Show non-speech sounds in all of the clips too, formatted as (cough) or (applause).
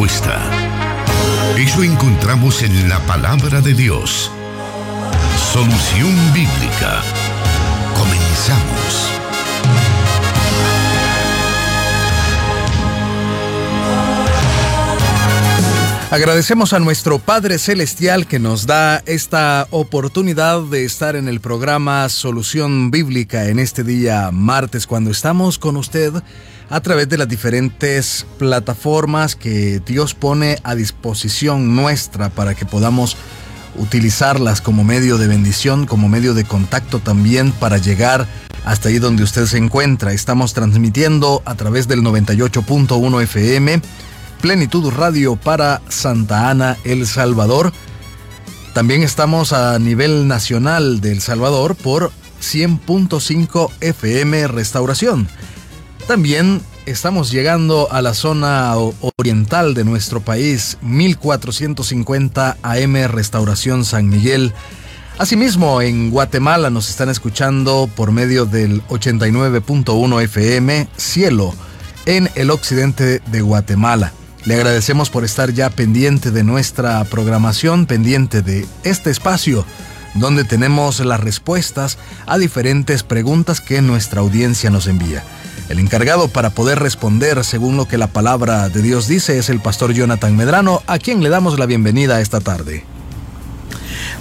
respuesta. Eso encontramos en la palabra de Dios. Solución bíblica. Comenzamos. Agradecemos a nuestro Padre Celestial que nos da esta oportunidad de estar en el programa Solución Bíblica en este día martes cuando estamos con usted a través de las diferentes plataformas que Dios pone a disposición nuestra para que podamos utilizarlas como medio de bendición, como medio de contacto también para llegar hasta ahí donde usted se encuentra. Estamos transmitiendo a través del 98.1 FM Plenitud Radio para Santa Ana, El Salvador. También estamos a nivel nacional de El Salvador por 100.5 FM Restauración. También estamos llegando a la zona oriental de nuestro país, 1450 AM Restauración San Miguel. Asimismo, en Guatemala nos están escuchando por medio del 89.1 FM Cielo en el occidente de Guatemala. Le agradecemos por estar ya pendiente de nuestra programación, pendiente de este espacio donde tenemos las respuestas a diferentes preguntas que nuestra audiencia nos envía. El encargado para poder responder según lo que la palabra de Dios dice es el pastor Jonathan Medrano, a quien le damos la bienvenida esta tarde.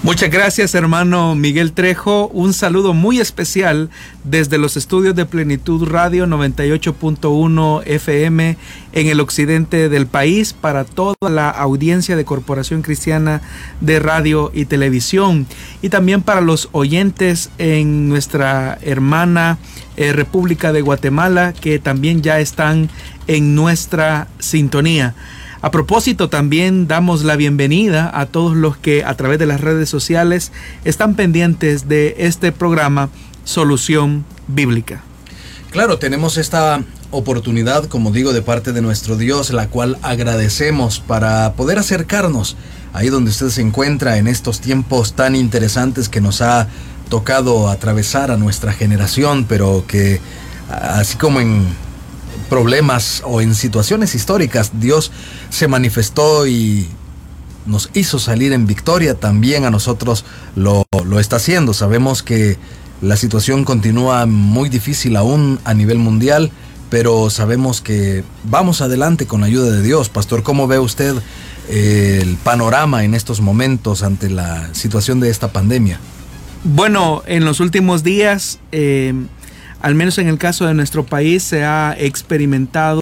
Muchas gracias hermano Miguel Trejo. Un saludo muy especial desde los estudios de Plenitud Radio 98.1 FM en el occidente del país para toda la audiencia de Corporación Cristiana de Radio y Televisión y también para los oyentes en nuestra hermana eh, República de Guatemala que también ya están en nuestra sintonía. A propósito, también damos la bienvenida a todos los que a través de las redes sociales están pendientes de este programa Solución Bíblica. Claro, tenemos esta oportunidad, como digo, de parte de nuestro Dios, la cual agradecemos para poder acercarnos ahí donde usted se encuentra en estos tiempos tan interesantes que nos ha tocado atravesar a nuestra generación, pero que así como en problemas o en situaciones históricas, Dios se manifestó y nos hizo salir en victoria, también a nosotros lo, lo está haciendo. Sabemos que la situación continúa muy difícil aún a nivel mundial, pero sabemos que vamos adelante con la ayuda de Dios. Pastor, ¿cómo ve usted eh, el panorama en estos momentos ante la situación de esta pandemia? Bueno, en los últimos días eh, al menos en el caso de nuestro país, se ha experimentado,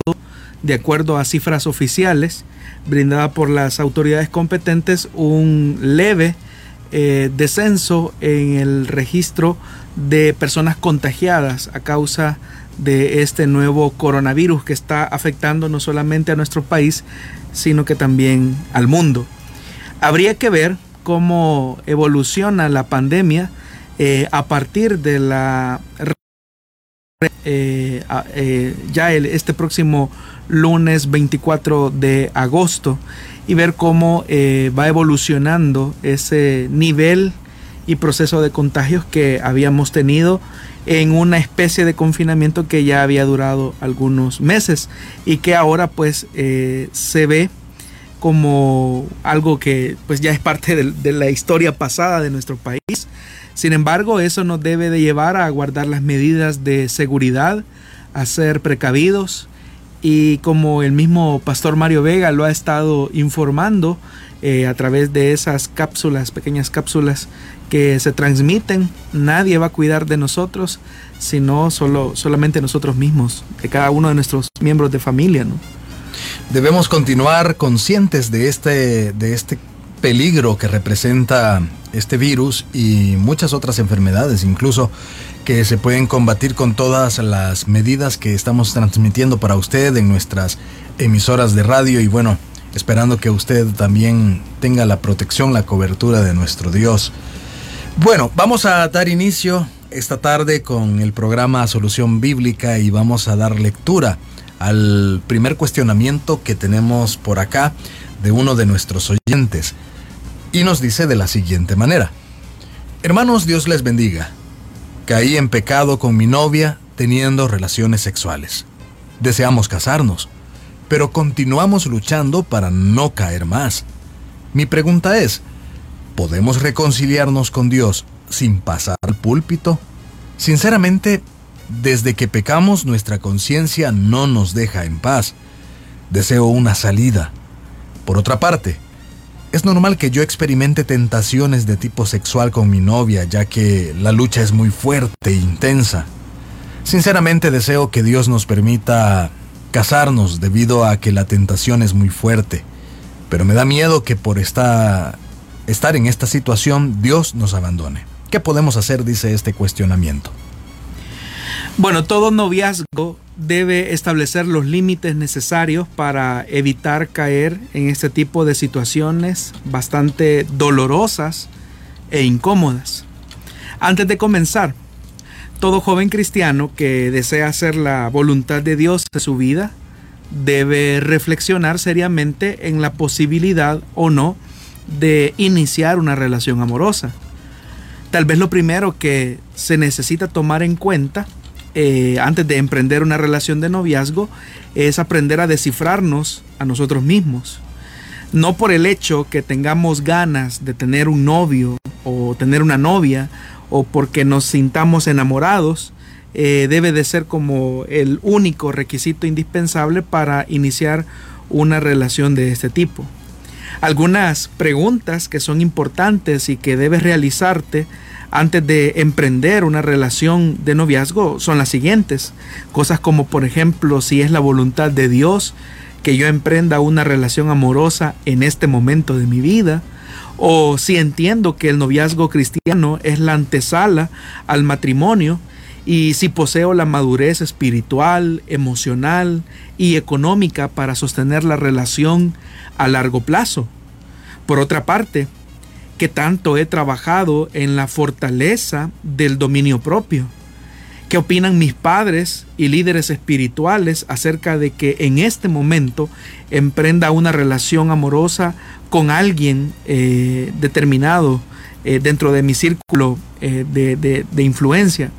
de acuerdo a cifras oficiales brindadas por las autoridades competentes, un leve eh, descenso en el registro de personas contagiadas a causa de este nuevo coronavirus que está afectando no solamente a nuestro país, sino que también al mundo. Habría que ver cómo evoluciona la pandemia eh, a partir de la eh, eh, ya el, este próximo lunes 24 de agosto y ver cómo eh, va evolucionando ese nivel y proceso de contagios que habíamos tenido en una especie de confinamiento que ya había durado algunos meses y que ahora pues se ve como algo que pues ya es parte de la historia pasada de nuestro país sin embargo, eso nos debe de llevar a guardar las medidas de seguridad, a ser precavidos y como el mismo pastor Mario Vega lo ha estado informando eh, a través de esas cápsulas, pequeñas cápsulas que se transmiten, nadie va a cuidar de nosotros, sino solo, solamente nosotros mismos, de cada uno de nuestros miembros de familia. ¿no? Debemos continuar conscientes de este, de este peligro que representa este virus y muchas otras enfermedades, incluso que se pueden combatir con todas las medidas que estamos transmitiendo para usted en nuestras emisoras de radio y bueno, esperando que usted también tenga la protección, la cobertura de nuestro Dios. Bueno, vamos a dar inicio esta tarde con el programa Solución Bíblica y vamos a dar lectura al primer cuestionamiento que tenemos por acá de uno de nuestros oyentes y nos dice de la siguiente manera. Hermanos, Dios les bendiga. Caí en pecado con mi novia teniendo relaciones sexuales. Deseamos casarnos, pero continuamos luchando para no caer más. Mi pregunta es, ¿podemos reconciliarnos con Dios sin pasar al púlpito? Sinceramente, desde que pecamos nuestra conciencia no nos deja en paz. Deseo una salida. Por otra parte, es normal que yo experimente tentaciones de tipo sexual con mi novia, ya que la lucha es muy fuerte e intensa. Sinceramente deseo que Dios nos permita casarnos debido a que la tentación es muy fuerte, pero me da miedo que por esta, estar en esta situación Dios nos abandone. ¿Qué podemos hacer? dice este cuestionamiento. Bueno, todo noviazgo debe establecer los límites necesarios para evitar caer en este tipo de situaciones bastante dolorosas e incómodas. Antes de comenzar, todo joven cristiano que desea hacer la voluntad de Dios en su vida debe reflexionar seriamente en la posibilidad o no de iniciar una relación amorosa. Tal vez lo primero que se necesita tomar en cuenta eh, antes de emprender una relación de noviazgo es aprender a descifrarnos a nosotros mismos. No por el hecho que tengamos ganas de tener un novio o tener una novia o porque nos sintamos enamorados, eh, debe de ser como el único requisito indispensable para iniciar una relación de este tipo. Algunas preguntas que son importantes y que debes realizarte antes de emprender una relación de noviazgo son las siguientes. Cosas como, por ejemplo, si es la voluntad de Dios que yo emprenda una relación amorosa en este momento de mi vida, o si entiendo que el noviazgo cristiano es la antesala al matrimonio, y si poseo la madurez espiritual, emocional y económica para sostener la relación a largo plazo. Por otra parte, que tanto he trabajado en la fortaleza del dominio propio. ¿Qué opinan mis padres y líderes espirituales acerca de que en este momento emprenda una relación amorosa con alguien eh, determinado eh, dentro de mi círculo eh, de influencia?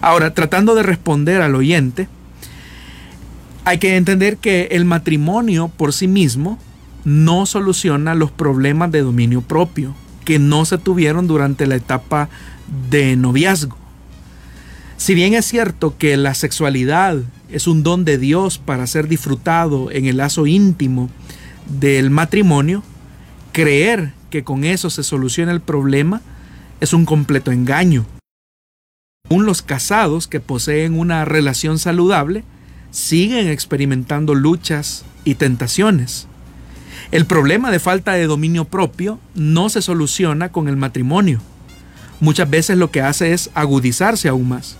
Ahora, tratando de responder al oyente, hay que entender que el matrimonio por sí mismo no soluciona los problemas de dominio propio que no se tuvieron durante la etapa de noviazgo. Si bien es cierto que la sexualidad es un don de Dios para ser disfrutado en el lazo íntimo del matrimonio, creer que con eso se soluciona el problema es un completo engaño. Aún los casados que poseen una relación saludable siguen experimentando luchas y tentaciones. El problema de falta de dominio propio no se soluciona con el matrimonio. Muchas veces lo que hace es agudizarse aún más,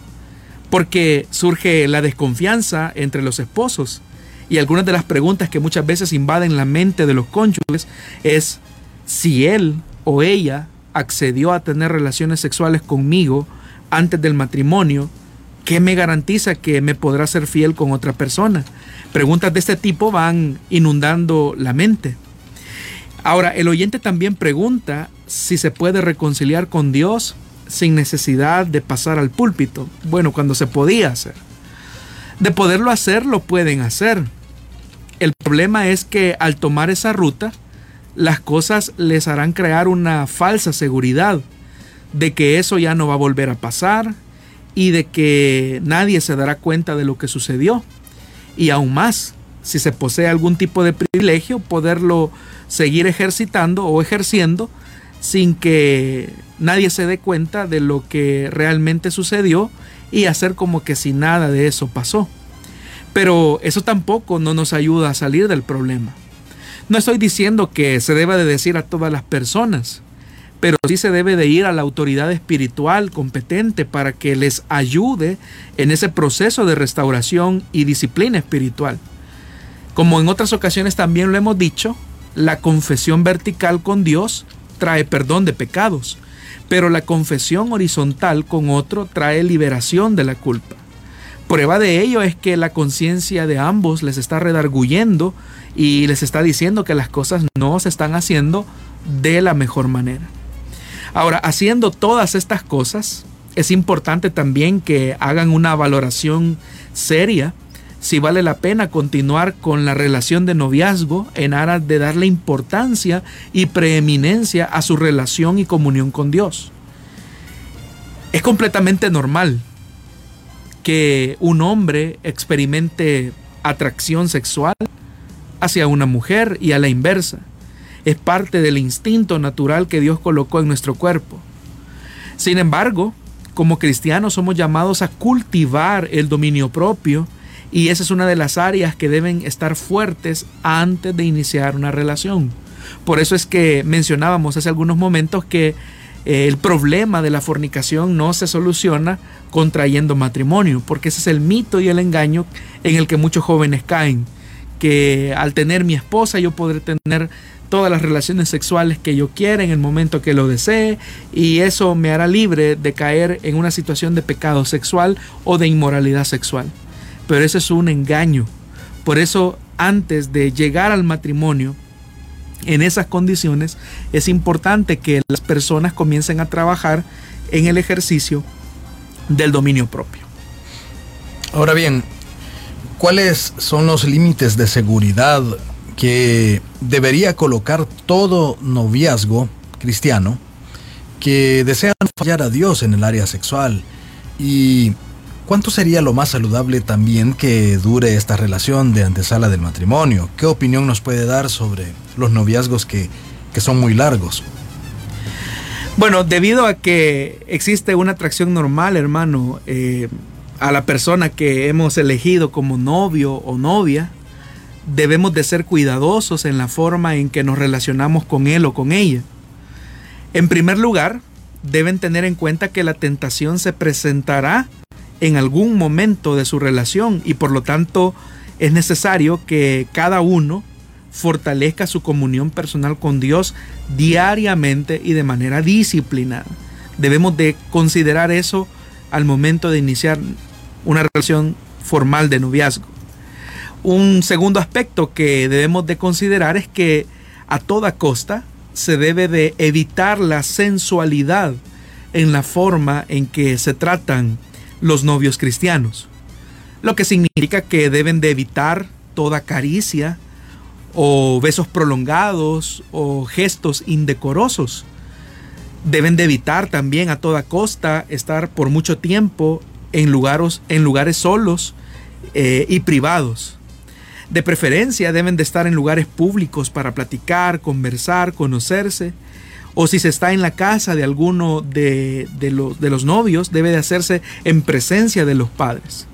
porque surge la desconfianza entre los esposos y algunas de las preguntas que muchas veces invaden la mente de los cónyuges es si él o ella accedió a tener relaciones sexuales conmigo antes del matrimonio, ¿qué me garantiza que me podrá ser fiel con otra persona? Preguntas de este tipo van inundando la mente. Ahora, el oyente también pregunta si se puede reconciliar con Dios sin necesidad de pasar al púlpito. Bueno, cuando se podía hacer. De poderlo hacer, lo pueden hacer. El problema es que al tomar esa ruta, las cosas les harán crear una falsa seguridad de que eso ya no va a volver a pasar y de que nadie se dará cuenta de lo que sucedió. Y aún más, si se posee algún tipo de privilegio, poderlo seguir ejercitando o ejerciendo sin que nadie se dé cuenta de lo que realmente sucedió y hacer como que si nada de eso pasó. Pero eso tampoco no nos ayuda a salir del problema. No estoy diciendo que se deba de decir a todas las personas, pero sí se debe de ir a la autoridad espiritual competente para que les ayude en ese proceso de restauración y disciplina espiritual. Como en otras ocasiones también lo hemos dicho, la confesión vertical con Dios trae perdón de pecados, pero la confesión horizontal con otro trae liberación de la culpa. Prueba de ello es que la conciencia de ambos les está redarguyendo y les está diciendo que las cosas no se están haciendo de la mejor manera. Ahora, haciendo todas estas cosas, es importante también que hagan una valoración seria si vale la pena continuar con la relación de noviazgo en aras de darle importancia y preeminencia a su relación y comunión con Dios. Es completamente normal que un hombre experimente atracción sexual hacia una mujer y a la inversa. Es parte del instinto natural que Dios colocó en nuestro cuerpo. Sin embargo, como cristianos somos llamados a cultivar el dominio propio y esa es una de las áreas que deben estar fuertes antes de iniciar una relación. Por eso es que mencionábamos hace algunos momentos que eh, el problema de la fornicación no se soluciona contrayendo matrimonio, porque ese es el mito y el engaño en el que muchos jóvenes caen, que al tener mi esposa yo podré tener todas las relaciones sexuales que yo quiera en el momento que lo desee y eso me hará libre de caer en una situación de pecado sexual o de inmoralidad sexual. Pero eso es un engaño. Por eso antes de llegar al matrimonio, en esas condiciones, es importante que las personas comiencen a trabajar en el ejercicio del dominio propio. Ahora bien, ¿cuáles son los límites de seguridad que debería colocar todo noviazgo cristiano que desea fallar a Dios en el área sexual. ¿Y cuánto sería lo más saludable también que dure esta relación de antesala del matrimonio? ¿Qué opinión nos puede dar sobre los noviazgos que, son muy largos? Bueno, debido a que existe una atracción normal, hermano, eh, a la persona que hemos elegido como novio o novia, debemos de ser cuidadosos en la forma en que nos relacionamos con él o con ella. En primer lugar, deben tener en cuenta que la tentación se presentará en algún momento de su relación y por lo tanto es necesario que cada uno fortalezca su comunión personal con Dios diariamente y de manera disciplinada. Debemos de considerar eso al momento de iniciar una relación formal de noviazgo. Un segundo aspecto que debemos de considerar es que a toda costa se debe de evitar la sensualidad en la forma en que se tratan los novios cristianos. Lo que significa que deben de evitar toda caricia o besos prolongados o gestos indecorosos. Deben de evitar también a toda costa estar por mucho tiempo en lugares, en lugares solos eh, y privados. De preferencia deben de estar en lugares públicos para platicar, conversar, conocerse. O si se está en la casa de alguno de, los, de los novios, debe de hacerse en presencia de los padres.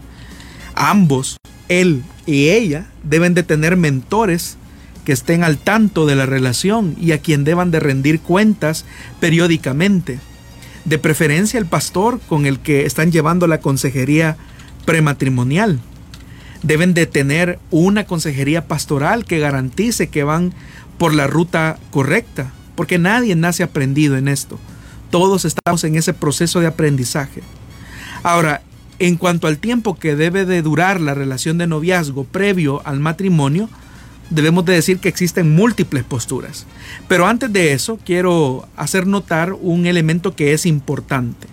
Ambos, él y ella, deben de tener mentores que estén al tanto de la relación y a quien deban de rendir cuentas periódicamente. De preferencia el pastor con el que están llevando la consejería prematrimonial deben de tener una consejería pastoral que garantice que van por la ruta correcta, porque nadie nace aprendido en esto. Todos estamos en ese proceso de aprendizaje. Ahora, en cuanto al tiempo que debe de durar la relación de noviazgo previo al matrimonio, debemos de decir que existen múltiples posturas. Pero antes de eso, quiero hacer notar un elemento que es importante.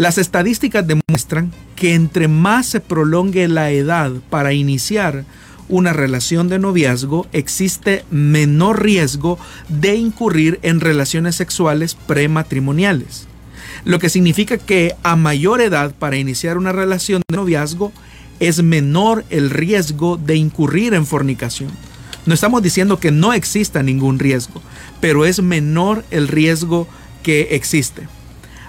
Las estadísticas demuestran que entre más se prolongue la edad para iniciar una relación de noviazgo, existe menor riesgo de incurrir en relaciones sexuales prematrimoniales. Lo que significa que a mayor edad para iniciar una relación de noviazgo, es menor el riesgo de incurrir en fornicación. No estamos diciendo que no exista ningún riesgo, pero es menor el riesgo que existe.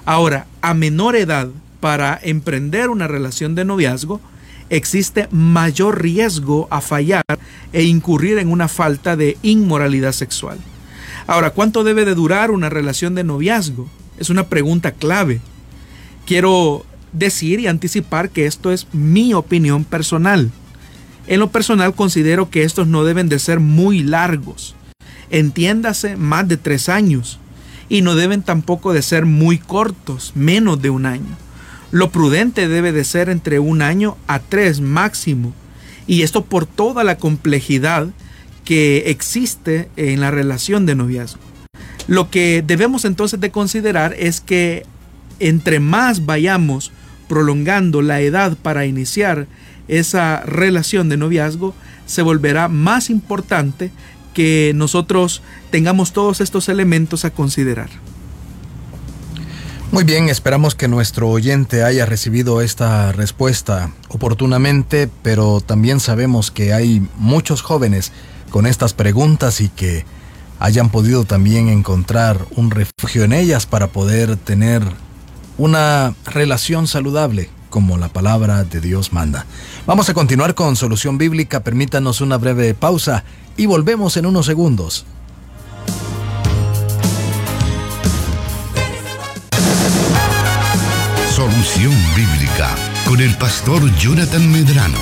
Ahora, a menor edad para emprender una relación de noviazgo, existe mayor riesgo a fallar e incurrir en una falta de inmoralidad sexual. Ahora, ¿cuánto debe de durar una relación de noviazgo? Es una pregunta clave. Quiero decir y anticipar que esto es mi opinión personal. En lo personal considero que estos no deben de ser muy largos. Entiéndase más de tres años y no deben tampoco de ser muy cortos, menos de un año. Lo prudente debe de ser entre un año a tres máximo. Y esto por toda la complejidad que existe en la relación de noviazgo. Lo que debemos entonces de considerar es que entre más vayamos prolongando la edad para iniciar esa relación de noviazgo se volverá más importante que nosotros tengamos todos estos elementos a considerar. Muy bien, esperamos que nuestro oyente haya recibido esta respuesta oportunamente, pero también sabemos que hay muchos jóvenes con estas preguntas y que hayan podido también encontrar un refugio en ellas para poder tener una relación saludable como la palabra de Dios manda. Vamos a continuar con Solución Bíblica, permítanos una breve pausa y volvemos en unos segundos. Solución Bíblica con el pastor Jonathan Medrano.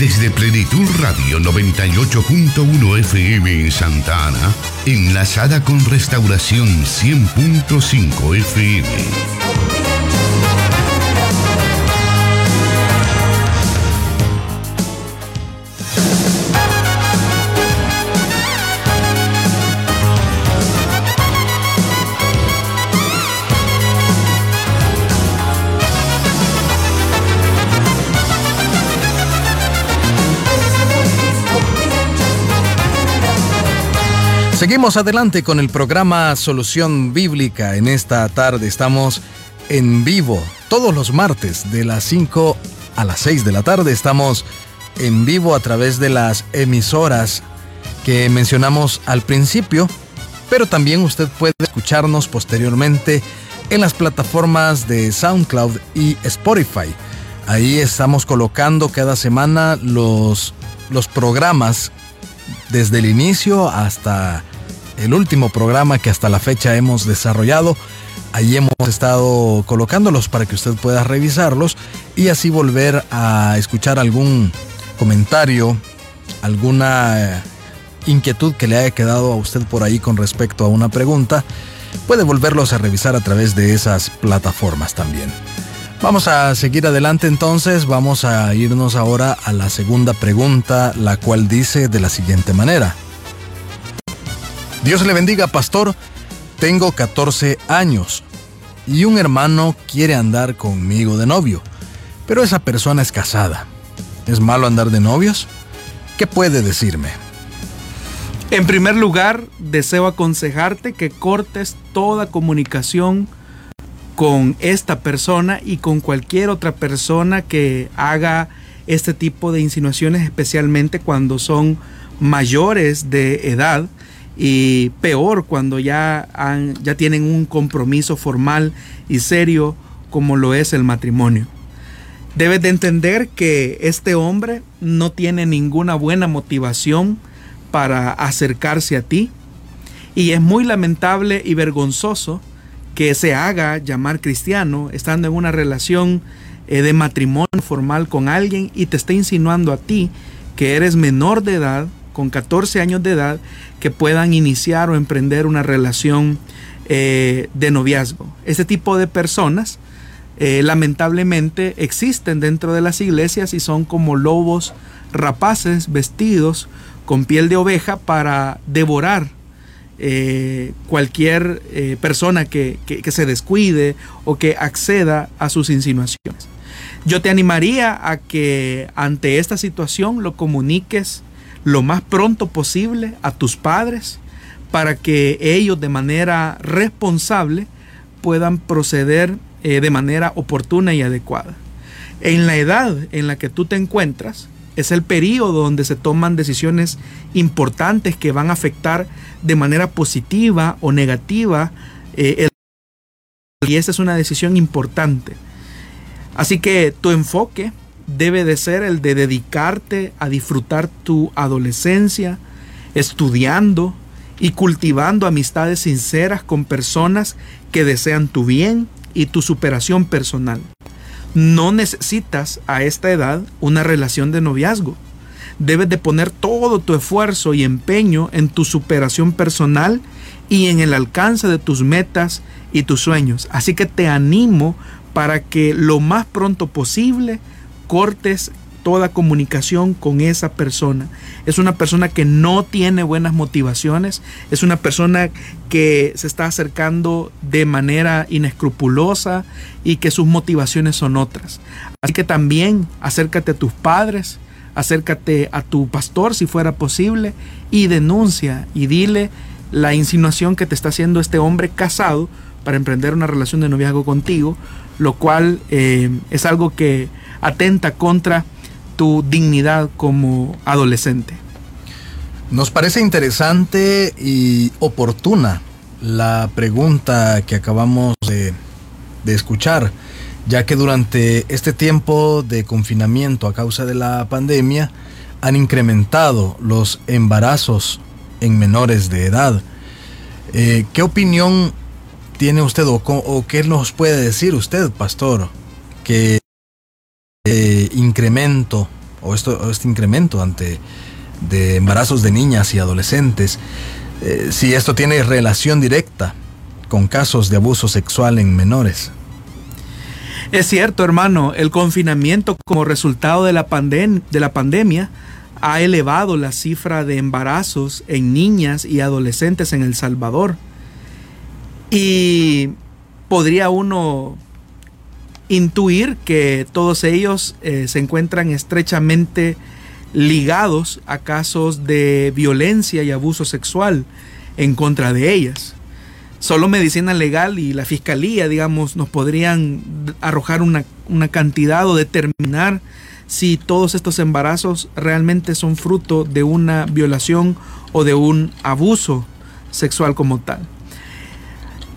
Desde Plenitud Radio 98.1 FM en Santa Ana, enlazada con Restauración 100.5 FM. Seguimos adelante con el programa Solución Bíblica. En esta tarde estamos en vivo todos los martes de las 5 a las 6 de la tarde. Estamos en vivo a través de las emisoras que mencionamos al principio, pero también usted puede escucharnos posteriormente en las plataformas de SoundCloud y Spotify. Ahí estamos colocando cada semana los, los programas desde el inicio hasta el último programa que hasta la fecha hemos desarrollado. Ahí hemos estado colocándolos para que usted pueda revisarlos y así volver a escuchar algún comentario, alguna inquietud que le haya quedado a usted por ahí con respecto a una pregunta. Puede volverlos a revisar a través de esas plataformas también. Vamos a seguir adelante entonces, vamos a irnos ahora a la segunda pregunta, la cual dice de la siguiente manera. Dios le bendiga, pastor. Tengo 14 años y un hermano quiere andar conmigo de novio, pero esa persona es casada. ¿Es malo andar de novios? ¿Qué puede decirme? En primer lugar, deseo aconsejarte que cortes toda comunicación con esta persona y con cualquier otra persona que haga este tipo de insinuaciones, especialmente cuando son mayores de edad y peor cuando ya, ya tienen un compromiso formal y serio como lo es el matrimonio. Debes de entender que este hombre no tiene ninguna buena motivación para acercarse a ti y es muy lamentable y vergonzoso que se haga llamar cristiano estando en una relación eh, de matrimonio formal con alguien y te esté insinuando a ti que eres menor de edad, con 14 años de edad, que puedan iniciar o emprender una relación eh, de noviazgo. Este tipo de personas eh, lamentablemente existen dentro de las iglesias y son como lobos rapaces vestidos con piel de oveja para devorar eh, cualquier persona que, que, se descuide o que acceda a sus insinuaciones. Yo te animaría a que ante esta situación lo comuniques lo más pronto posible a tus padres para que ellos de manera responsable puedan proceder eh, de manera oportuna y adecuada. En la edad en la que tú te encuentras, es el periodo donde se toman decisiones importantes que van a afectar de manera positiva o negativa eh, y esa es una decisión importante. Así que tu enfoque debe de ser el de dedicarte a disfrutar tu adolescencia, estudiando y cultivando amistades sinceras con personas que desean tu bien y tu superación personal. No necesitas a esta edad una relación de noviazgo. Debes de poner todo tu esfuerzo y empeño en tu superación personal y en el alcance de tus metas y tus sueños. Así que te animo para que lo más pronto posible cortes toda comunicación con esa persona. Es una persona que no tiene buenas motivaciones, es una persona que se está acercando de manera inescrupulosa y que sus motivaciones son otras. Así que también acércate a tus padres, acércate a tu pastor si fuera posible y denuncia y dile la insinuación que te está haciendo este hombre casado para emprender una relación de noviazgo contigo, lo cual eh, es algo que atenta contra tu dignidad como adolescente. Nos parece interesante y oportuna la pregunta que acabamos de, escuchar, ya que durante este tiempo de confinamiento a causa de la pandemia han incrementado los embarazos en menores de edad. Eh, ¿Qué opinión tiene usted o, qué nos puede decir usted, pastor, que eh, incremento o, esto, este incremento ante de embarazos de niñas y adolescentes, eh, si esto tiene relación directa con casos de abuso sexual en menores? Es cierto, hermano, el confinamiento como resultado de la, de la pandemia ha elevado la cifra de embarazos en niñas y adolescentes en El Salvador. Y podría uno intuir que todos ellos eh, se encuentran estrechamente ligados a casos de violencia y abuso sexual en contra de ellas. Solo medicina legal y la fiscalía, digamos, nos podrían arrojar una, una cantidad o determinar si todos estos embarazos realmente son fruto de una violación o de un abuso sexual como tal.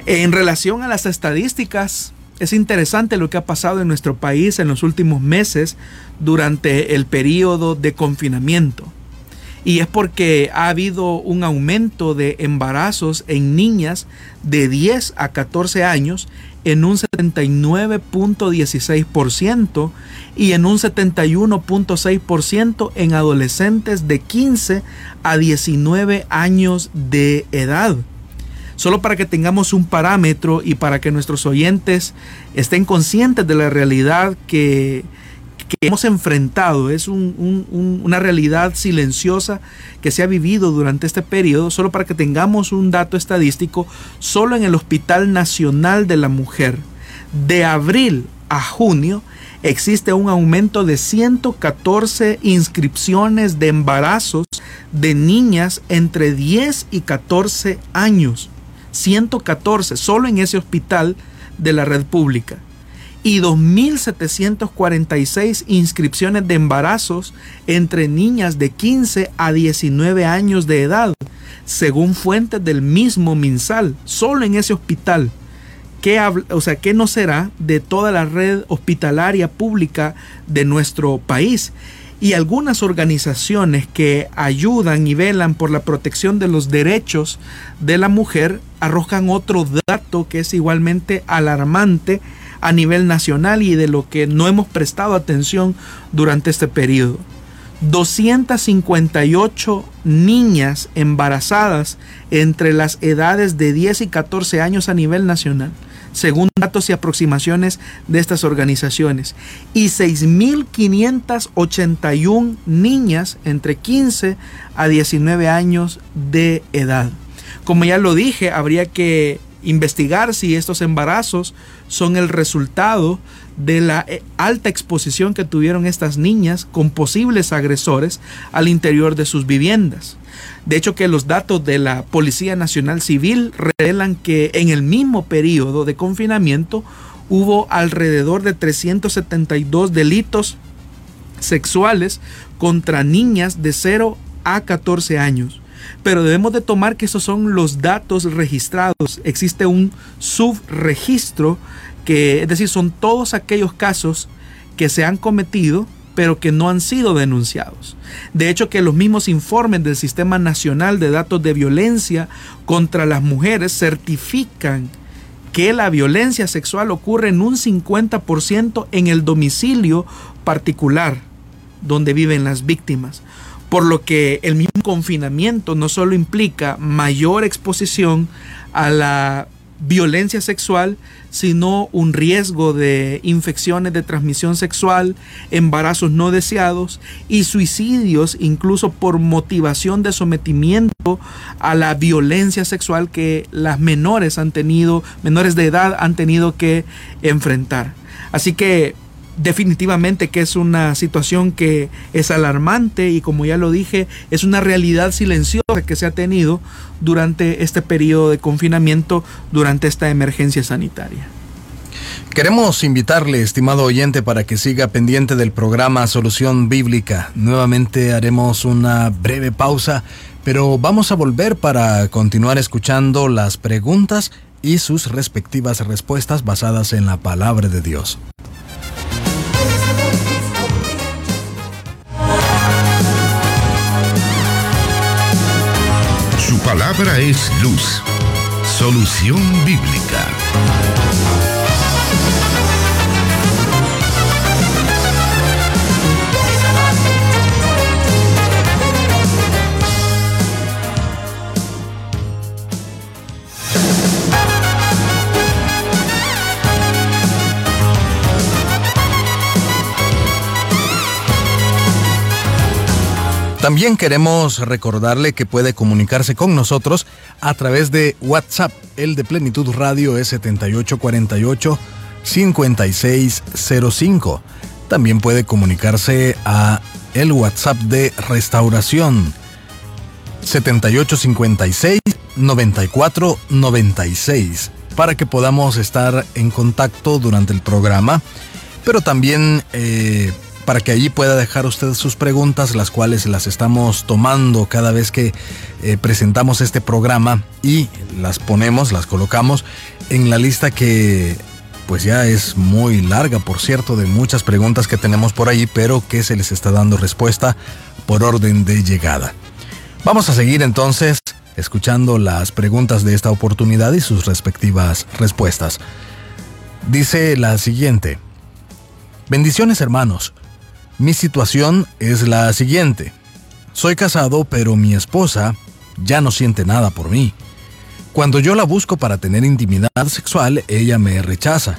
En relación a las estadísticas, es interesante lo que ha pasado en nuestro país en los últimos meses durante el periodo de confinamiento. Y es porque ha habido un aumento de embarazos en niñas de 10 a 14 años en un 79.16% y en un 71.6% en adolescentes de 15 a 19 años de edad. Solo para que tengamos un parámetro y para que nuestros oyentes estén conscientes de la realidad que, hemos enfrentado, es una realidad silenciosa que se ha vivido durante este periodo, solo para que tengamos un dato estadístico, solo en el Hospital Nacional de la Mujer, de abril a junio, existe un aumento de 114 inscripciones de embarazos de niñas entre 10 y 14 años. 114 solo en ese hospital de la red pública. Y 2.746 inscripciones de embarazos entre niñas de 15 a 19 años de edad, según fuentes del mismo MinSal, solo en ese hospital. ¿Qué, o sea, ¿qué no será de toda la red hospitalaria pública de nuestro país? Y algunas organizaciones que ayudan y velan por la protección de los derechos de la mujer arrojan otro dato que es igualmente alarmante a nivel nacional y de lo que no hemos prestado atención durante este periodo. 258 niñas embarazadas entre las edades de 10 y 14 años a nivel nacional según datos y aproximaciones de estas organizaciones, y 6.581 niñas entre 15 a 19 años de edad. Como ya lo dije, habría que investigar si estos embarazos son el resultado de la eh, alta exposición que tuvieron estas niñas con posibles agresores al interior de sus viviendas. De hecho, que los datos de la Policía Nacional Civil revelan que en el mismo periodo de confinamiento hubo alrededor de 372 delitos sexuales contra niñas de 0 a 14 años. Pero debemos de tomar que esos son los datos registrados. Existe un subregistro que, es decir, son todos aquellos casos que se han cometido pero que no han sido denunciados. De hecho, que los mismos informes del Sistema Nacional de Datos de Violencia contra las Mujeres certifican que la violencia sexual ocurre en un 50% en el domicilio particular donde viven las víctimas. Por lo que el mismo confinamiento no solo implica mayor exposición a la violencia sexual, sino un riesgo de infecciones de transmisión sexual, embarazos no deseados y suicidios incluso por motivación de sometimiento a la violencia sexual que las menores han tenido, menores de edad han tenido que enfrentar. Así que definitivamente que es una situación que es alarmante y como ya lo dije, es una realidad silenciosa que se ha tenido durante este periodo de confinamiento, durante esta emergencia sanitaria. Queremos invitarle, estimado oyente, para que siga pendiente del programa Solución Bíblica. Nuevamente haremos una breve pausa, pero vamos a volver para continuar escuchando las preguntas y sus respectivas respuestas basadas en la palabra de Dios. Su palabra es luz. Solución bíblica. También queremos recordarle que puede comunicarse con nosotros a través de WhatsApp. El de Plenitud Radio es 7848 5605. También puede comunicarse a el WhatsApp de Restauración 7856 9496 para que podamos estar en contacto durante el programa, pero también eh, para que allí pueda dejar usted sus preguntas, las cuales las estamos tomando cada vez que eh, presentamos este programa y las ponemos, las colocamos en la lista que pues ya es muy larga, por cierto, de muchas preguntas que tenemos por ahí, pero que se les está dando respuesta por orden de llegada. Vamos a seguir entonces escuchando las preguntas de esta oportunidad y sus respectivas respuestas. Dice la siguiente. Bendiciones hermanos. Mi situación es la siguiente. Soy casado, pero mi esposa ya no siente nada por mí. Cuando yo la busco para tener intimidad sexual, ella me rechaza.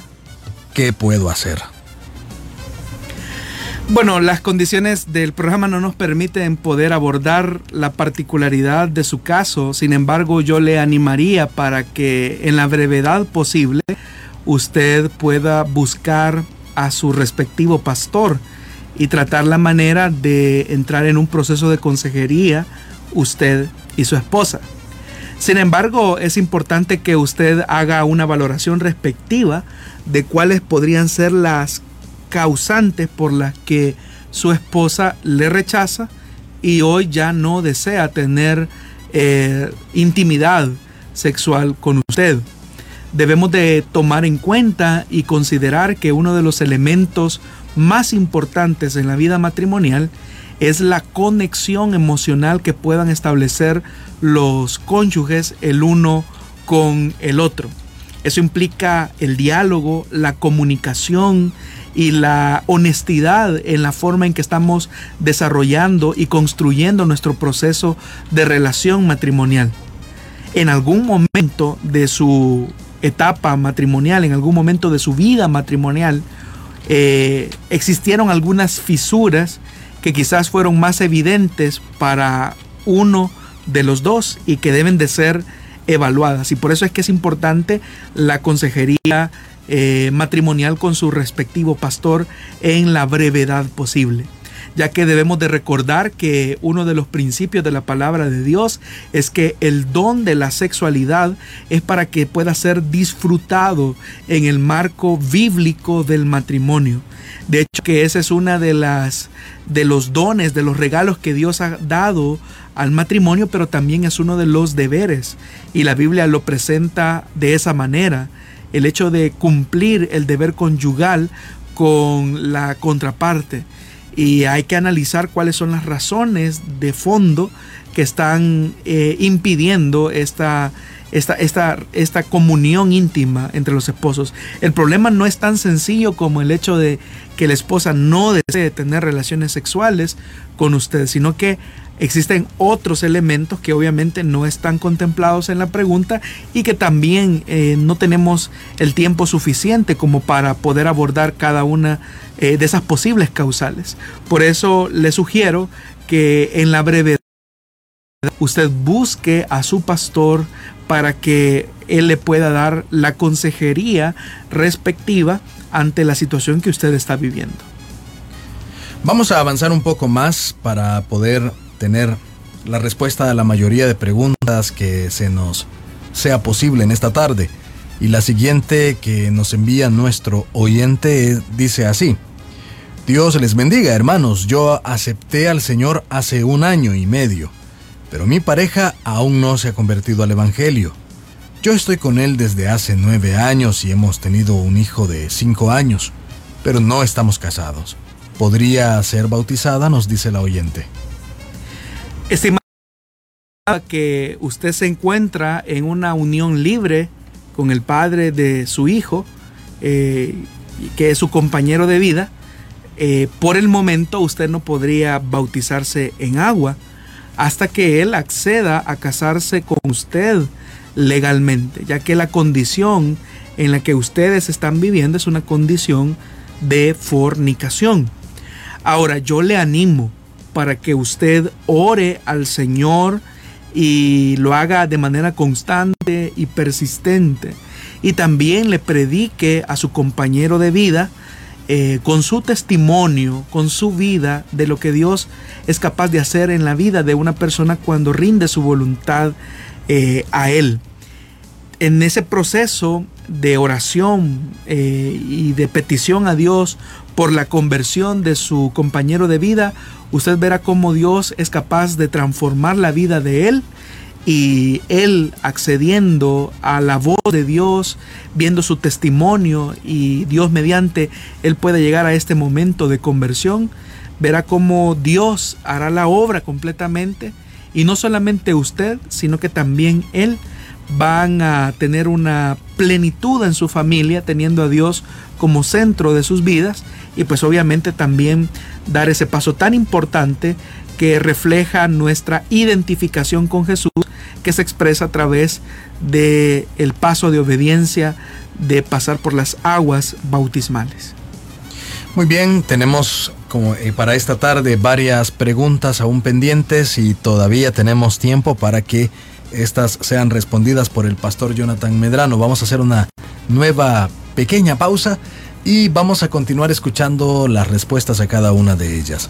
¿Qué puedo hacer? Bueno, las condiciones del programa no nos permiten poder abordar la particularidad de su caso, sin embargo yo le animaría para que en la brevedad posible usted pueda buscar a su respectivo pastor y tratar la manera de entrar en un proceso de consejería usted y su esposa. Sin embargo, es importante que usted haga una valoración respectiva de cuáles podrían ser las causantes por las que su esposa le rechaza y hoy ya no desea tener eh, intimidad sexual con usted. Debemos de tomar en cuenta y considerar que uno de los elementos más importantes en la vida matrimonial es la conexión emocional que puedan establecer los cónyuges el uno con el otro. Eso implica el diálogo, la comunicación y la honestidad en la forma en que estamos desarrollando y construyendo nuestro proceso de relación matrimonial. En algún momento de su etapa matrimonial, en algún momento de su vida matrimonial, eh, existieron algunas fisuras que quizás fueron más evidentes para uno de los dos y que deben de ser evaluadas. Y por eso es que es importante la consejería eh, matrimonial con su respectivo pastor en la brevedad posible ya que debemos de recordar que uno de los principios de la palabra de Dios es que el don de la sexualidad es para que pueda ser disfrutado en el marco bíblico del matrimonio. De hecho, que ese es una de las de los dones, de los regalos que Dios ha dado al matrimonio, pero también es uno de los deberes y la Biblia lo presenta de esa manera. El hecho de cumplir el deber conyugal con la contraparte y hay que analizar cuáles son las razones de fondo que están eh, impidiendo esta, esta, esta, esta comunión íntima entre los esposos. El problema no es tan sencillo como el hecho de que la esposa no desee tener relaciones sexuales con usted, sino que existen otros elementos que obviamente no están contemplados en la pregunta y que también eh, no tenemos el tiempo suficiente como para poder abordar cada una eh, de esas posibles causales. Por eso le sugiero que en la brevedad usted busque a su pastor para que él le pueda dar la consejería respectiva ante la situación que usted está viviendo. Vamos a avanzar un poco más para poder tener la respuesta a la mayoría de preguntas que se nos sea posible en esta tarde. Y la siguiente que nos envía nuestro oyente dice así. Dios les bendiga, hermanos. Yo acepté al Señor hace un año y medio, pero mi pareja aún no se ha convertido al Evangelio. Yo estoy con él desde hace nueve años y hemos tenido un hijo de cinco años, pero no estamos casados. ¿Podría ser bautizada? nos dice la oyente. Estimada que usted se encuentra en una unión libre con el padre de su hijo, eh, que es su compañero de vida, eh, por el momento usted no podría bautizarse en agua hasta que él acceda a casarse con usted legalmente, ya que la condición en la que ustedes están viviendo es una condición de fornicación. Ahora, yo le animo para que usted ore al Señor y lo haga de manera constante y persistente. Y también le predique a su compañero de vida eh, con su testimonio, con su vida, de lo que Dios es capaz de hacer en la vida de una persona cuando rinde su voluntad eh, a Él. En ese proceso de oración eh, y de petición a Dios por la conversión de su compañero de vida, usted verá cómo Dios es capaz de transformar la vida de Él y él accediendo a la voz de Dios, viendo su testimonio y Dios mediante, él puede llegar a este momento de conversión, verá cómo Dios hará la obra completamente y no solamente usted, sino que también él van a tener una plenitud en su familia, teniendo a Dios como centro de sus vidas y pues obviamente también dar ese paso tan importante que refleja nuestra identificación con Jesús, que se expresa a través de el paso de obediencia de pasar por las aguas bautismales. Muy bien, tenemos como eh, para esta tarde varias preguntas aún pendientes y todavía tenemos tiempo para que estas sean respondidas por el pastor Jonathan Medrano. Vamos a hacer una nueva pequeña pausa y vamos a continuar escuchando las respuestas a cada una de ellas.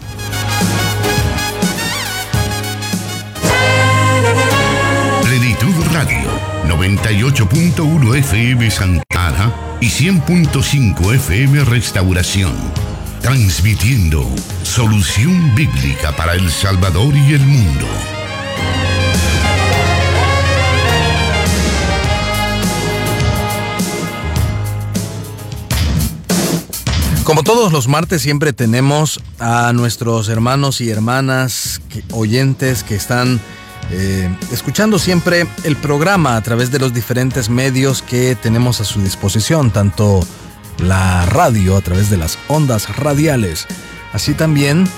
Radio 98.1 FM Santana y 100.5 FM Restauración. Transmitiendo solución bíblica para El Salvador y el mundo. Como todos los martes siempre tenemos a nuestros hermanos y hermanas oyentes que están eh, escuchando siempre el programa a través de los diferentes medios que tenemos a su disposición, tanto la radio a través de las ondas radiales, así también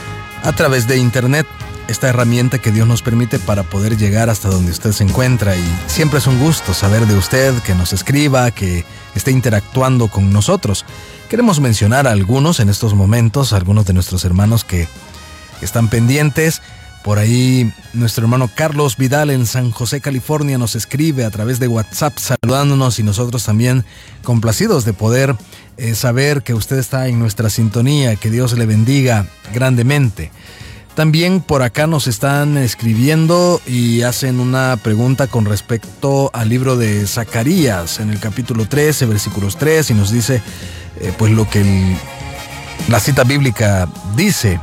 a través de internet, esta herramienta que Dios nos permite para poder llegar hasta donde usted se encuentra y siempre es un gusto saber de usted, que nos escriba, que esté interactuando con nosotros. Queremos mencionar a algunos en estos momentos, algunos de nuestros hermanos que están pendientes por ahí nuestro hermano Carlos Vidal en San José, California, nos escribe a través de WhatsApp saludándonos y nosotros también complacidos de poder eh, saber que usted está en nuestra sintonía, que Dios le bendiga grandemente. También por acá nos están escribiendo y hacen una pregunta con respecto al libro de Zacarías en el capítulo 13, versículos 3 y nos dice eh, pues lo que la cita bíblica dice.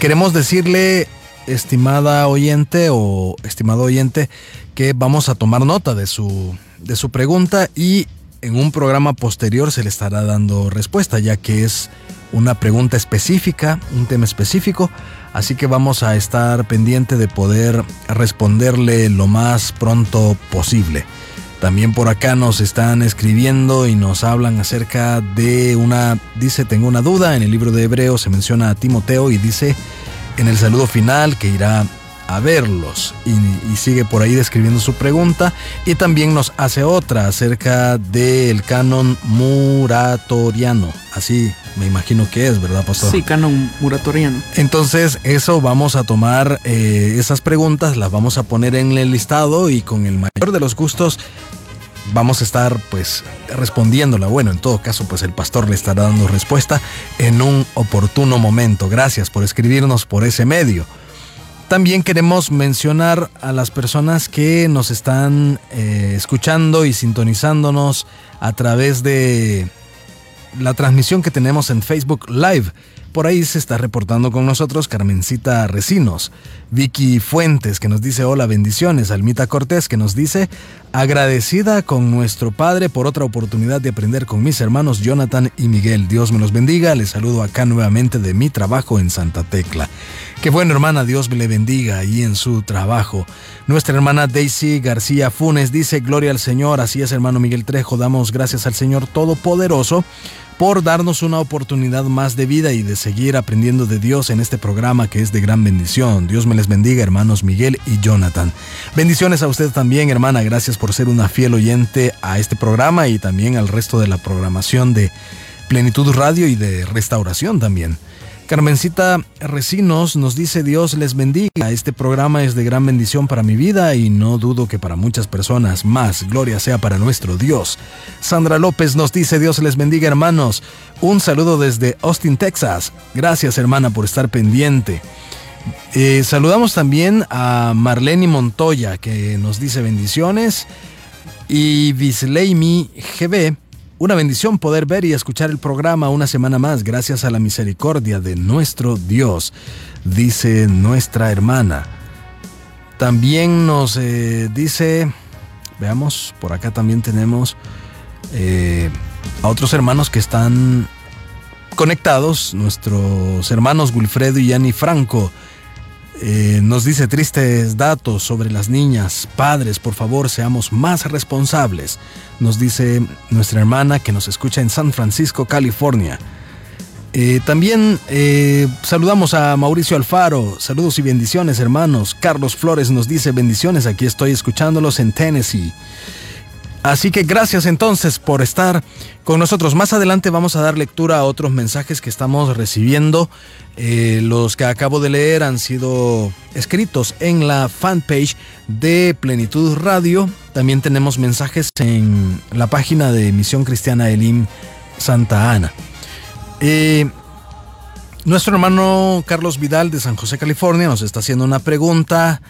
Queremos decirle estimada oyente o estimado oyente, que vamos a tomar nota de su, de su pregunta y en un programa posterior se le estará dando respuesta, ya que es una pregunta específica, un tema específico, así que vamos a estar pendiente de poder responderle lo más pronto posible. También por acá nos están escribiendo y nos hablan acerca de una, dice, tengo una duda, en el libro de Hebreos se menciona a Timoteo y dice, en el saludo final que irá a verlos y, sigue por ahí describiendo su pregunta y también nos hace otra acerca del canon muratoriano así me imagino que es verdad pastor sí canon muratoriano entonces eso vamos a tomar eh, esas preguntas las vamos a poner en el listado y con el mayor de los gustos vamos a estar pues respondiéndola. Bueno, en todo caso pues el pastor le estará dando respuesta en un oportuno momento. Gracias por escribirnos por ese medio. También queremos mencionar a las personas que nos están eh, escuchando y sintonizándonos a través de la transmisión que tenemos en Facebook Live. Por ahí se está reportando con nosotros Carmencita Recinos, Vicky Fuentes que nos dice hola bendiciones, Almita Cortés que nos dice agradecida con nuestro Padre por otra oportunidad de aprender con mis hermanos Jonathan y Miguel. Dios me los bendiga, les saludo acá nuevamente de mi trabajo en Santa Tecla. Qué bueno hermana, Dios me le bendiga ahí en su trabajo. Nuestra hermana Daisy García Funes dice gloria al Señor, así es hermano Miguel Trejo, damos gracias al Señor Todopoderoso por darnos una oportunidad más de vida y de seguir aprendiendo de Dios en este programa que es de gran bendición. Dios me les bendiga, hermanos Miguel y Jonathan. Bendiciones a usted también, hermana. Gracias por ser una fiel oyente a este programa y también al resto de la programación de Plenitud Radio y de Restauración también. Carmencita Recinos nos dice Dios les bendiga. Este programa es de gran bendición para mi vida y no dudo que para muchas personas más. Gloria sea para nuestro Dios. Sandra López nos dice Dios les bendiga hermanos. Un saludo desde Austin, Texas. Gracias hermana por estar pendiente. Eh, saludamos también a Marlene Montoya que nos dice bendiciones. Y Bisleimi GB una bendición poder ver y escuchar el programa una semana más gracias a la misericordia de nuestro Dios, dice nuestra hermana. También nos eh, dice, veamos, por acá también tenemos eh, a otros hermanos que están conectados, nuestros hermanos Wilfredo y Yanni Franco. Eh, nos dice tristes datos sobre las niñas. Padres, por favor, seamos más responsables. Nos dice nuestra hermana que nos escucha en San Francisco, California. Eh, también eh, saludamos a Mauricio Alfaro. Saludos y bendiciones, hermanos. Carlos Flores nos dice bendiciones. Aquí estoy escuchándolos en Tennessee. Así que gracias entonces por estar con nosotros. Más adelante vamos a dar lectura a otros mensajes que estamos recibiendo. Eh, los que acabo de leer han sido escritos en la fanpage de Plenitud Radio. También tenemos mensajes en la página de Misión Cristiana Elim Santa Ana. Eh, nuestro hermano Carlos Vidal de San José, California, nos está haciendo una pregunta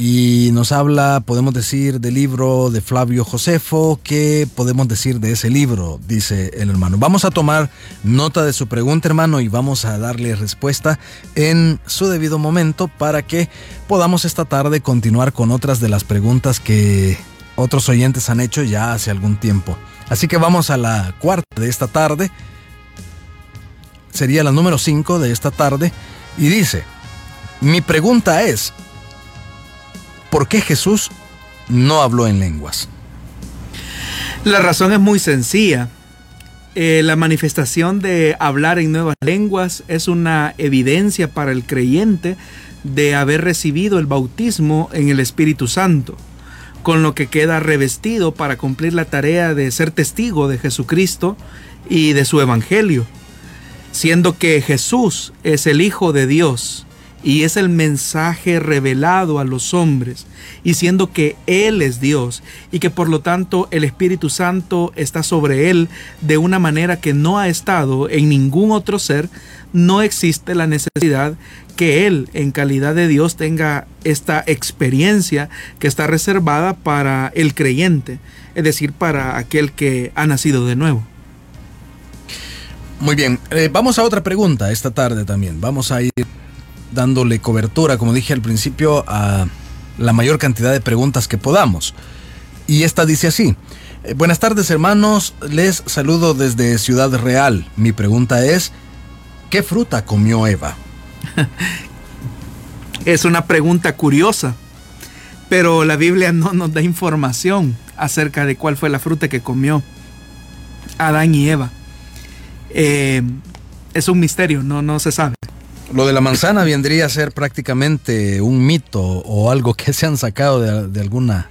y nos habla, podemos decir, del libro de Flavio Josefo. ¿Qué podemos decir de ese libro? Dice el hermano. Vamos a tomar nota de su pregunta, hermano, y vamos a darle respuesta en su debido momento para que podamos esta tarde continuar con otras de las preguntas que otros oyentes han hecho ya hace algún tiempo. Así que vamos a la cuarta de esta tarde. Sería la número 5 de esta tarde. Y dice, mi pregunta es, ¿Por qué Jesús no habló en lenguas? La razón es muy sencilla. Eh, la manifestación de hablar en nuevas lenguas es una evidencia para el creyente de haber recibido el bautismo en el Espíritu Santo, con lo que queda revestido para cumplir la tarea de ser testigo de Jesucristo y de su Evangelio, siendo que Jesús es el Hijo de Dios y es el mensaje revelado a los hombres, y siendo que Él es Dios y que por lo tanto el Espíritu Santo está sobre Él de una manera que no ha estado en ningún otro ser, no existe la necesidad que Él en calidad de Dios tenga esta experiencia que está reservada para el creyente, es decir, para aquel que ha nacido de nuevo. Muy bien, eh, vamos a otra pregunta esta tarde también. Vamos a ir dándole cobertura, como dije al principio, a la mayor cantidad de preguntas que podamos. Y esta dice así. Eh, buenas tardes hermanos, les saludo desde Ciudad Real. Mi pregunta es, ¿qué fruta comió Eva? (laughs) es una pregunta curiosa, pero la Biblia no nos da información acerca de cuál fue la fruta que comió Adán y Eva. Eh, es un misterio, no, no se sabe. Lo de la manzana vendría a ser prácticamente un mito o algo que se han sacado de, de alguna...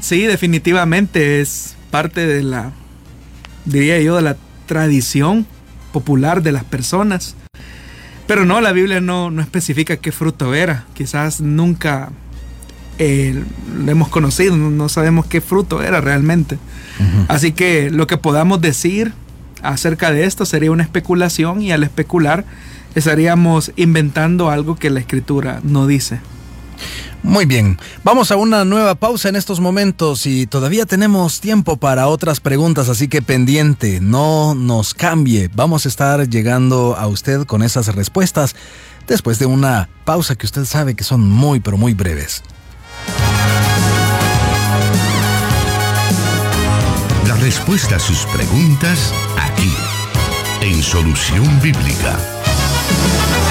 Sí, definitivamente es parte de la, diría yo, de la tradición popular de las personas. Pero no, la Biblia no, no especifica qué fruto era. Quizás nunca eh, lo hemos conocido, no sabemos qué fruto era realmente. Así que lo que podamos decir acerca de esto sería una especulación y al especular estaríamos inventando algo que la escritura no dice. Muy bien, vamos a una nueva pausa en estos momentos y todavía tenemos tiempo para otras preguntas, así que pendiente, no nos cambie, vamos a estar llegando a usted con esas respuestas después de una pausa que usted sabe que son muy pero muy breves. La respuesta a sus preguntas aquí, en Solución Bíblica. Thank you.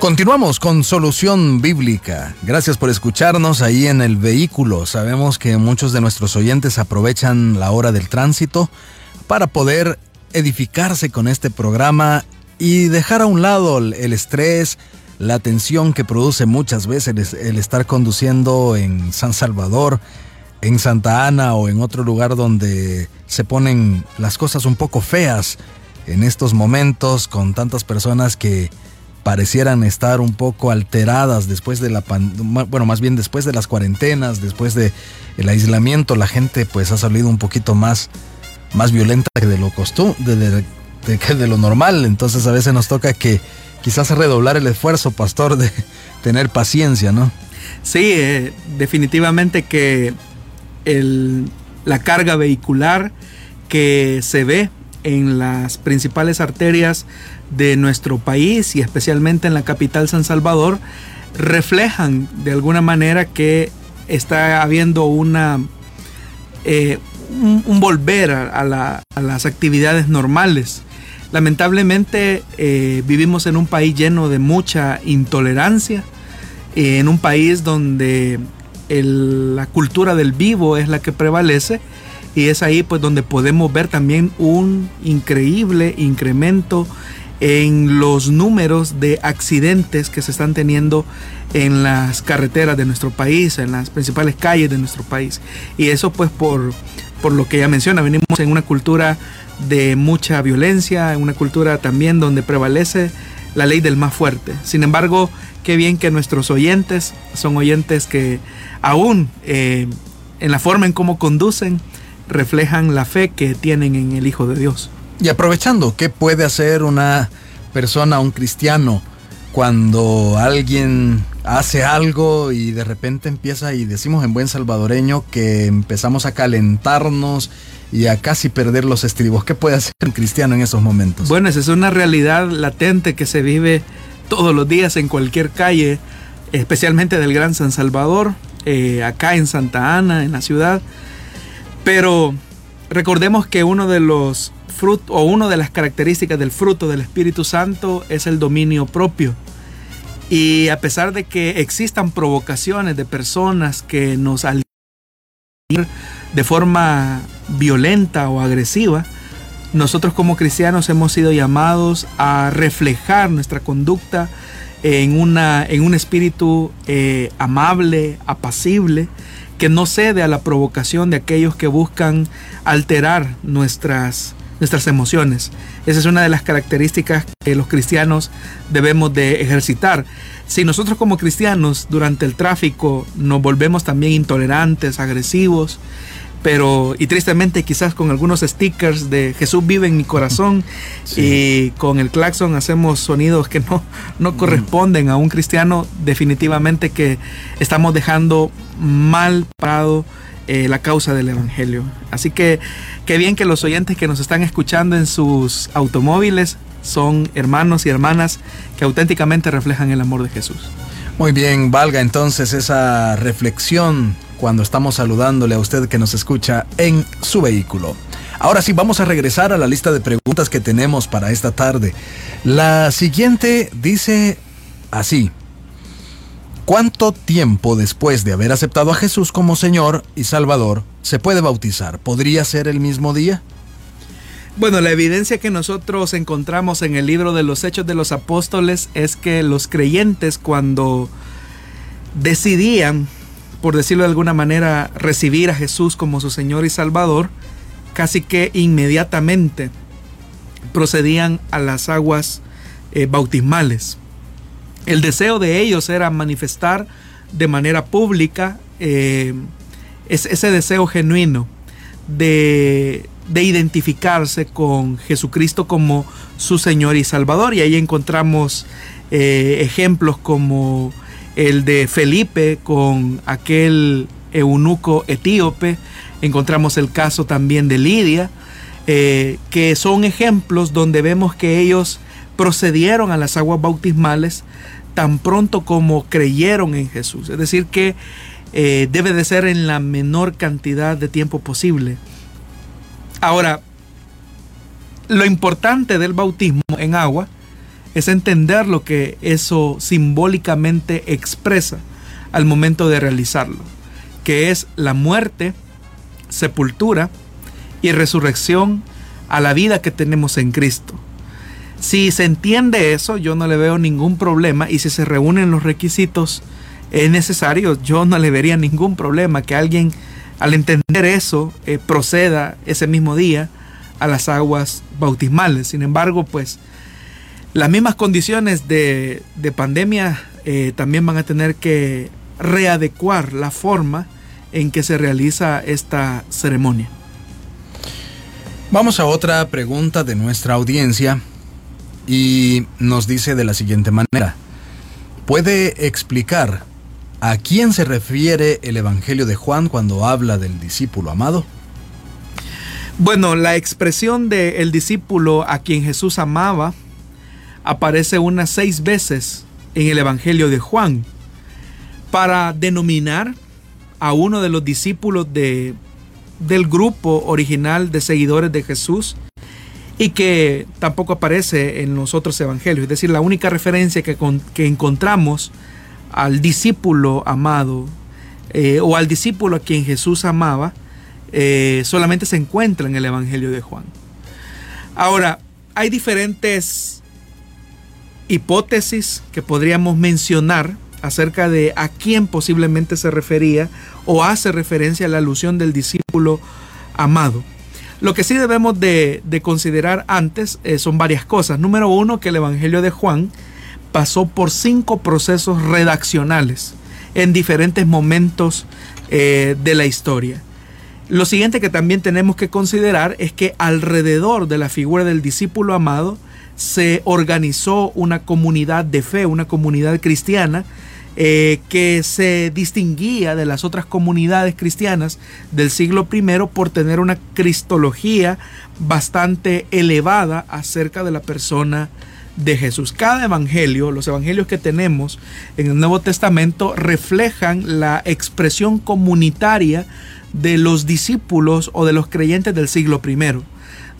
Continuamos con Solución Bíblica. Gracias por escucharnos ahí en el vehículo. Sabemos que muchos de nuestros oyentes aprovechan la hora del tránsito para poder edificarse con este programa y dejar a un lado el estrés, la tensión que produce muchas veces el estar conduciendo en San Salvador, en Santa Ana o en otro lugar donde se ponen las cosas un poco feas en estos momentos con tantas personas que parecieran estar un poco alteradas después de la bueno, más bien después de las cuarentenas, después de el aislamiento, la gente pues ha salido un poquito más más violenta que de lo que de lo normal, entonces a veces nos toca que quizás redoblar el esfuerzo, pastor, de (laughs) tener paciencia, ¿no? Sí, eh, definitivamente que el, la carga vehicular que se ve en las principales arterias de nuestro país y especialmente en la capital San Salvador reflejan de alguna manera que está habiendo una eh, un, volver a, las actividades normales. Lamentablemente eh, vivimos en un país lleno de mucha intolerancia, en un país donde la cultura del vivo es la que prevalece y es ahí pues donde podemos ver también un increíble incremento en los números de accidentes que se están teniendo en las carreteras de nuestro país, en las principales calles de nuestro país. Y eso pues por, por lo que ya menciona, venimos en una cultura de mucha violencia, en una cultura también donde prevalece la ley del más fuerte. Sin embargo, qué bien que nuestros oyentes son oyentes que aún eh, en la forma en cómo conducen reflejan la fe que tienen en el Hijo de Dios. Y aprovechando, ¿qué puede hacer una persona, un cristiano, cuando alguien hace algo y de repente empieza, y decimos en buen salvadoreño, que empezamos a calentarnos y a casi perder los estribos? ¿Qué puede hacer un cristiano en esos momentos? Bueno, esa es una realidad latente que se vive todos los días en cualquier calle, especialmente del Gran San Salvador, eh, acá en Santa Ana, en la ciudad. Pero recordemos que uno de los fruto o una de las características del fruto del Espíritu Santo es el dominio propio. Y a pesar de que existan provocaciones de personas que nos alientan de forma violenta o agresiva, nosotros como cristianos hemos sido llamados a reflejar nuestra conducta en, una, en un espíritu eh, amable, apacible, que no cede a la provocación de aquellos que buscan alterar nuestras nuestras emociones. Esa es una de las características que los cristianos debemos de ejercitar. Si nosotros como cristianos durante el tráfico nos volvemos también intolerantes, agresivos, pero y tristemente quizás con algunos stickers de Jesús vive en mi corazón y con el claxon hacemos sonidos que no, no corresponden a un cristiano, definitivamente que estamos dejando mal parado eh, la causa del Evangelio. Así que qué bien que los oyentes que nos están escuchando en sus automóviles son hermanos y hermanas que auténticamente reflejan el amor de Jesús. Muy bien, valga entonces esa reflexión cuando estamos saludándole a usted que nos escucha en su vehículo. Ahora sí, vamos a regresar a la lista de preguntas que tenemos para esta tarde. La siguiente dice así. ¿Cuánto tiempo después de haber aceptado a Jesús como Señor y Salvador se puede bautizar? ¿Podría ser el mismo día? Bueno, la evidencia que nosotros encontramos en el libro de los Hechos de los Apóstoles es que los creyentes cuando decidían, por decirlo de alguna manera, recibir a Jesús como su Señor y Salvador, casi que inmediatamente procedían a las aguas eh, bautismales. El deseo de ellos era manifestar de manera pública eh, ese deseo genuino de, identificarse con Jesucristo como su Señor y Salvador. Y ahí encontramos eh, ejemplos como el de Felipe con aquel eunuco etíope. Encontramos el caso también de Lidia, eh, que son ejemplos donde vemos que ellos procedieron a las aguas bautismales tan pronto como creyeron en Jesús. Es decir, que eh, debe de ser en la menor cantidad de tiempo posible. Ahora, lo importante del bautismo en agua es entender lo que eso simbólicamente expresa al momento de realizarlo, que es la muerte, sepultura y resurrección a la vida que tenemos en Cristo. Si se entiende eso, yo no le veo ningún problema y si se reúnen los requisitos es necesario, yo no le vería ningún problema que alguien al entender eso eh, proceda ese mismo día a las aguas bautismales. Sin embargo, pues las mismas condiciones de, pandemia eh, también van a tener que readecuar la forma en que se realiza esta ceremonia. Vamos a otra pregunta de nuestra audiencia y nos dice de la siguiente manera. ¿Puede explicar a quién se refiere el Evangelio de Juan cuando habla del discípulo amado? Bueno, la expresión de el discípulo a quien Jesús amaba aparece unas seis veces en el Evangelio de Juan para denominar a uno de los discípulos de, del grupo original de seguidores de Jesús y que tampoco aparece en los otros evangelios. Es decir, la única referencia que, encontramos al discípulo amado eh, o al discípulo a quien Jesús amaba eh, solamente se encuentra en el Evangelio de Juan. Ahora, hay diferentes hipótesis que podríamos mencionar acerca de a quién posiblemente se refería o hace referencia a la alusión del discípulo amado. Lo que sí debemos de, considerar antes eh, son varias cosas. Número uno, que el Evangelio de Juan pasó por cinco procesos redaccionales en diferentes momentos eh, de la historia. Lo siguiente que también tenemos que considerar es que alrededor de la figura del discípulo amado se organizó una comunidad de fe, una comunidad cristiana, eh, que se distinguía de las otras comunidades cristianas del siglo I por tener una cristología bastante elevada acerca de la persona de Jesús. Cada evangelio, los evangelios que tenemos en el Nuevo Testamento, reflejan la expresión comunitaria de los discípulos o de los creyentes del siglo I.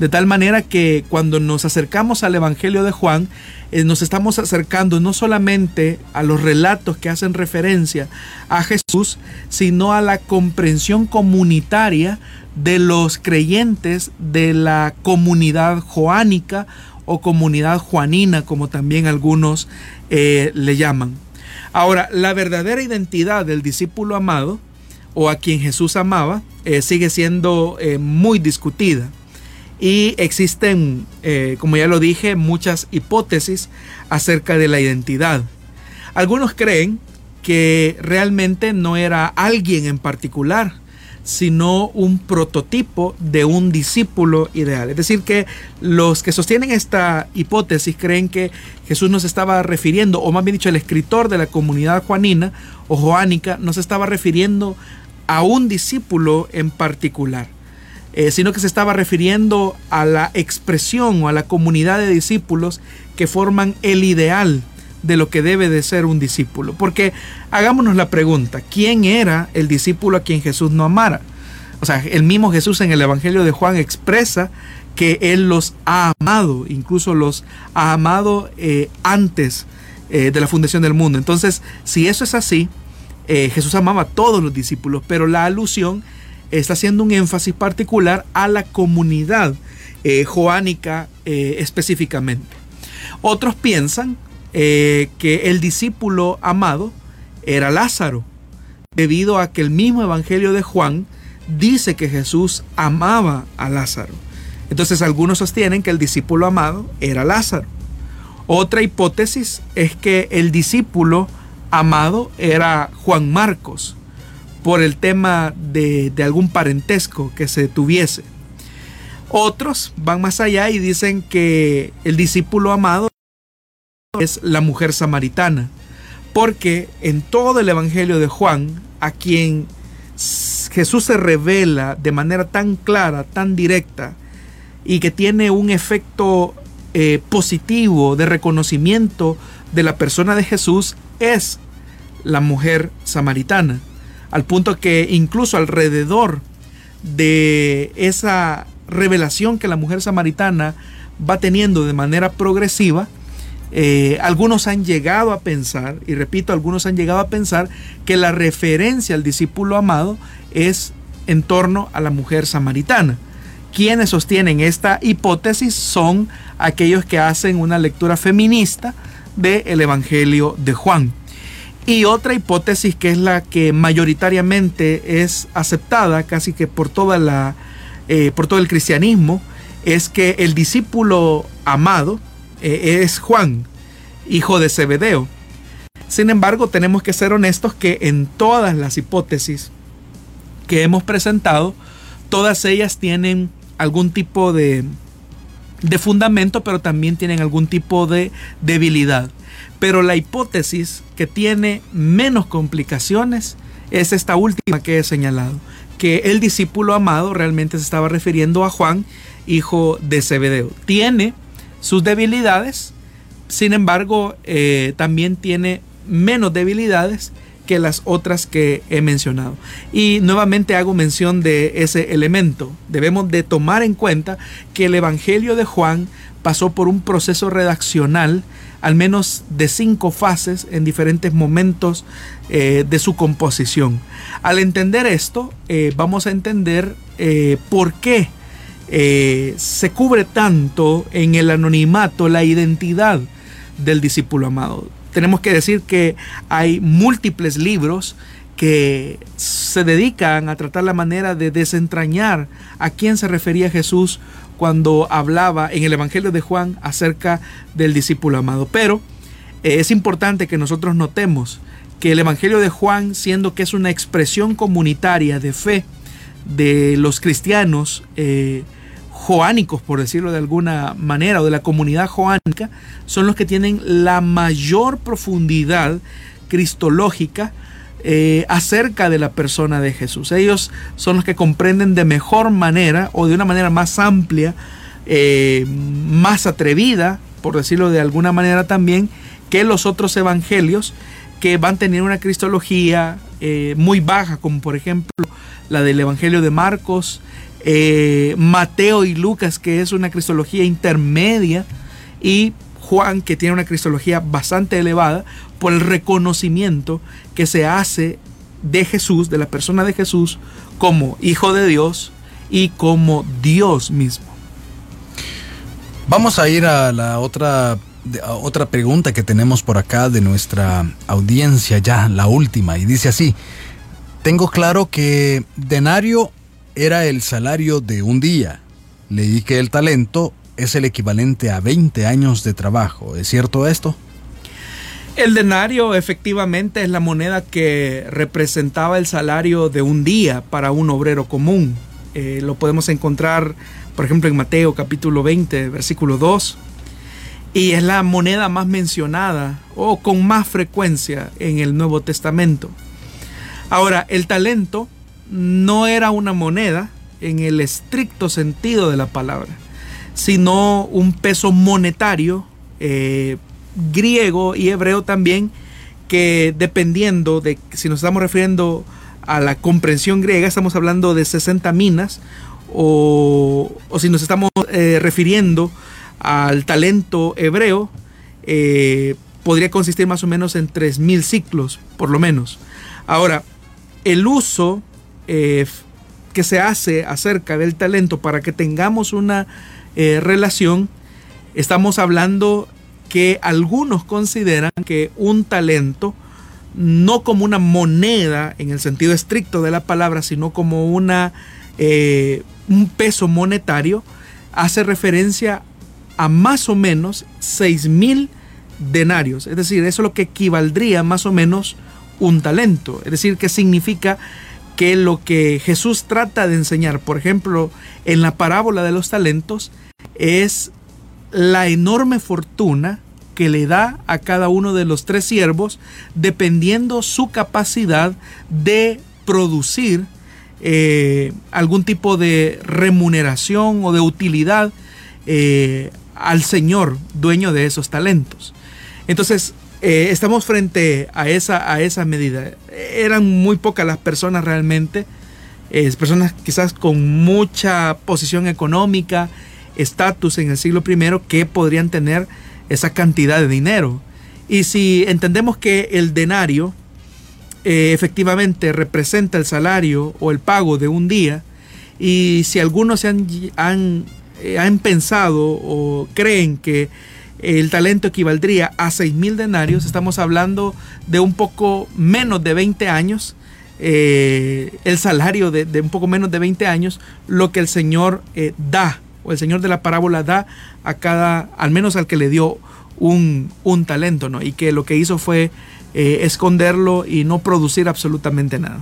De tal manera que cuando nos acercamos al Evangelio de Juan, eh, nos estamos acercando no solamente a los relatos que hacen referencia a Jesús, sino a la comprensión comunitaria de los creyentes de la comunidad joánica o comunidad juanina, como también algunos eh, le llaman. Ahora, la verdadera identidad del discípulo amado o a quien Jesús amaba eh, sigue siendo muy discutida y existen, eh, como ya lo dije, muchas hipótesis acerca de la identidad. Algunos creen que realmente no era alguien en particular, sino un prototipo de un discípulo ideal. Es decir, que los que sostienen esta hipótesis creen que Jesús nos estaba refiriendo, o más bien dicho, el escritor de la comunidad juanina o joánica nos estaba refiriendo a un discípulo en particular. Eh, sino que se estaba refiriendo a la expresión o a la comunidad de discípulos que forman el ideal de lo que debe de ser un discípulo. Porque hagámonos la pregunta, ¿quién era el discípulo a quien Jesús no amara? O sea, el mismo Jesús en el Evangelio de Juan expresa que Él los ha amado, incluso los ha amado eh, antes eh, de la fundación del mundo. Entonces, si eso es así, Jesús amaba a todos los discípulos, pero la alusión está haciendo un énfasis particular a la comunidad joánica específicamente. Otros piensan que el discípulo amado era Lázaro, debido a que el mismo Evangelio de Juan dice que Jesús amaba a Lázaro. Entonces algunos sostienen que el discípulo amado era Lázaro. Otra hipótesis es que el discípulo amado era Juan Marcos, por el tema de, algún parentesco que se tuviese. Otros van más allá y dicen que el discípulo amado es la mujer samaritana, porque en todo el Evangelio de Juan, a quien Jesús se revela de manera tan clara, tan directa, y que tiene un efecto eh, positivo de reconocimiento de la persona de Jesús, es la mujer samaritana. Al punto que incluso alrededor de esa revelación que la mujer samaritana va teniendo de manera progresiva, eh, algunos han llegado a pensar, y repito, algunos han llegado a pensar que la referencia al discípulo amado es en torno a la mujer samaritana. Quienes sostienen esta hipótesis son aquellos que hacen una lectura feminista del Evangelio de Juan. Y otra hipótesis que es la que mayoritariamente es aceptada casi que por, toda la, eh, por todo el cristianismo es que el discípulo amado, eh, es Juan, hijo de Zebedeo. Sin embargo, tenemos que ser honestos que en todas las hipótesis que hemos presentado, todas ellas tienen algún tipo de, de fundamento, pero también tienen algún tipo de debilidad. Pero la hipótesis que tiene menos complicaciones es esta última que he señalado, que el discípulo amado realmente se estaba refiriendo a Juan, hijo de Zebedeo. Tiene sus debilidades, sin embargo, eh, también tiene menos debilidades que las otras que he mencionado. Y nuevamente hago mención de ese elemento. Debemos de tomar en cuenta que el Evangelio de Juan pasó por un proceso redaccional, al menos de cinco fases en diferentes momentos eh, de su composición. Al entender esto, eh, vamos a entender por qué eh, se cubre tanto en el anonimato la identidad del discípulo amado. Tenemos que decir que hay múltiples libros que se dedican a tratar la manera de desentrañar a quién se refería Jesús cuando hablaba en el Evangelio de Juan acerca del discípulo amado. Pero eh, es importante que nosotros notemos que el Evangelio de Juan, siendo que es una expresión comunitaria de fe de los cristianos, eh, joánicos, por decirlo de alguna manera, o de la comunidad joánica, son los que tienen la mayor profundidad cristológica eh, acerca de la persona de Jesús. Ellos son los que comprenden de mejor manera o de una manera más amplia, eh, más atrevida, por decirlo de alguna manera también, que los otros evangelios que van a tener una cristología eh, muy baja, como por ejemplo la del Evangelio de Marcos, Mateo y Lucas, que es una cristología intermedia, y Juan, que tiene una cristología bastante elevada, por el reconocimiento que se hace de Jesús, de la persona de Jesús, como Hijo de Dios y como Dios mismo. Vamos a ir a la otra, otra pregunta que tenemos por acá de nuestra audiencia, ya la última, y dice así, tengo claro que denario era el salario de un día. Leí que el talento es el equivalente a 20 años de trabajo. ¿Es cierto esto? El denario efectivamente es la moneda que representaba el salario de un día para un obrero común. Eh, lo podemos encontrar, por ejemplo, en Mateo capítulo 20, versículo 2. Y es la moneda más mencionada o con más frecuencia en el Nuevo Testamento. Ahora, el talento no era una moneda en el estricto sentido de la palabra, sino un peso monetario eh, griego y hebreo también, que dependiendo de si nos estamos refiriendo a la comprensión griega, estamos hablando de 60 minas, o, si nos estamos eh, refiriendo al talento hebreo, eh, podría consistir más o menos en 3.000 ciclos, por lo menos. Ahora, el uso que se hace acerca del talento para que tengamos una relación, estamos hablando que algunos consideran que un talento, no como una moneda en el sentido estricto de la palabra, sino como una, eh, un peso monetario, hace referencia a más o menos 6 mil denarios. Es decir, eso es lo que equivaldría más o menos un talento. Es decir, que significa que lo que Jesús trata de enseñar, por ejemplo, en la parábola de los talentos, es la enorme fortuna que le da a cada uno de los tres siervos dependiendo su capacidad de producir eh, algún tipo de remuneración o de utilidad eh, al Señor, dueño de esos talentos. Entonces, eh, estamos frente a esa, a esa medida. Eran muy pocas las personas realmente, personas quizás con mucha posición económica, estatus en el siglo I que podrían tener esa cantidad de dinero. Y si entendemos que el denario eh, efectivamente representa el salario o el pago de un día, y si algunos se han, han, eh, han pensado o creen que el talento equivaldría a 6 mil denarios, estamos hablando de un poco menos de 20 años, eh, el salario de, de, un poco menos de 20 años, lo que el Señor da o el Señor de la parábola da a cada, al menos al que le dio un, talento, ¿no? Y que lo que hizo fue eh, esconderlo y no producir absolutamente nada.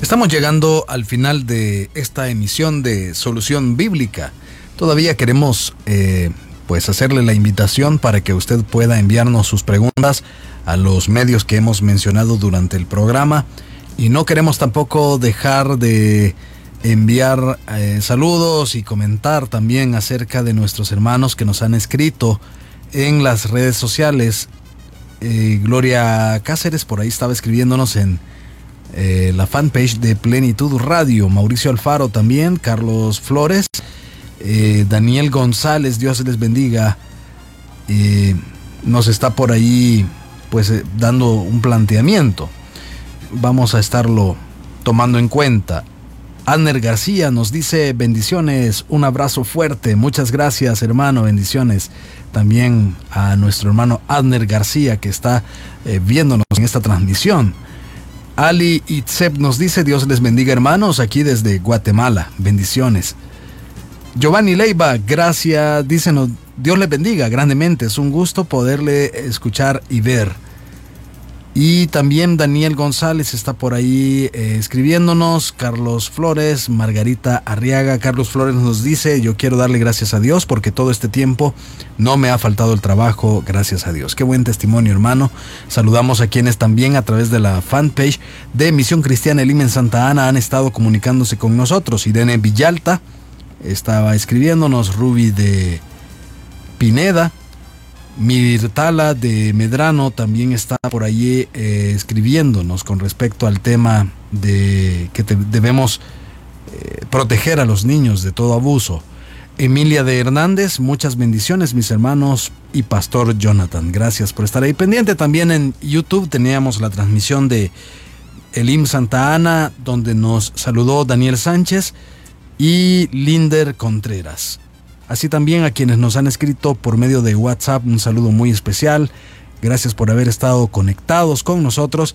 Estamos llegando al final de esta emisión de Solución Bíblica. Todavía queremos eh, pues hacerle la invitación para que usted pueda enviarnos sus preguntas a los medios que hemos mencionado durante el programa y no queremos tampoco dejar de enviar eh, saludos y comentar también acerca de nuestros hermanos que nos han escrito en las redes sociales. Eh, Gloria Cáceres por ahí estaba escribiéndonos en eh, la fanpage de Plenitud Radio. Mauricio Alfaro también, Carlos Flores, Daniel González, Dios les bendiga. nos está por ahí pues dando un planteamiento. Vamos a estarlo tomando en cuenta. Anner García nos dice bendiciones, un abrazo fuerte, muchas gracias hermano, bendiciones también a nuestro hermano Adner García que está eh, viéndonos en esta transmisión. Ali Itzep nos dice Dios les bendiga hermanos aquí desde Guatemala, bendiciones. Giovanni Leiva, gracias, dícenos Dios les bendiga grandemente, es un gusto poderle escuchar y ver. Y también Daniel González está por ahí eh, escribiéndonos, Carlos Flores, Margarita Arriaga. Carlos Flores nos dice, yo quiero darle gracias a Dios porque todo este tiempo no me ha faltado el trabajo, gracias a Dios. Qué buen testimonio hermano. Saludamos a quienes también a través de la fanpage de Misión Cristiana Elim en Santa Ana han estado comunicándose con nosotros. Irene Villalta estaba escribiéndonos, Ruby de Pineda. Mirtala de Medrano también está por allí eh, escribiéndonos con respecto al tema de que debemos eh, proteger a los niños de todo abuso. Emilia de Hernández, muchas bendiciones mis hermanos y Pastor Jonathan. Gracias por estar ahí pendiente. También en YouTube teníamos la transmisión de Elim Santa Ana, donde nos saludó Daniel Sánchez y Linder Contreras así también a quienes nos han escrito por medio de WhatsApp un saludo muy especial. Gracias por haber estado conectados con nosotros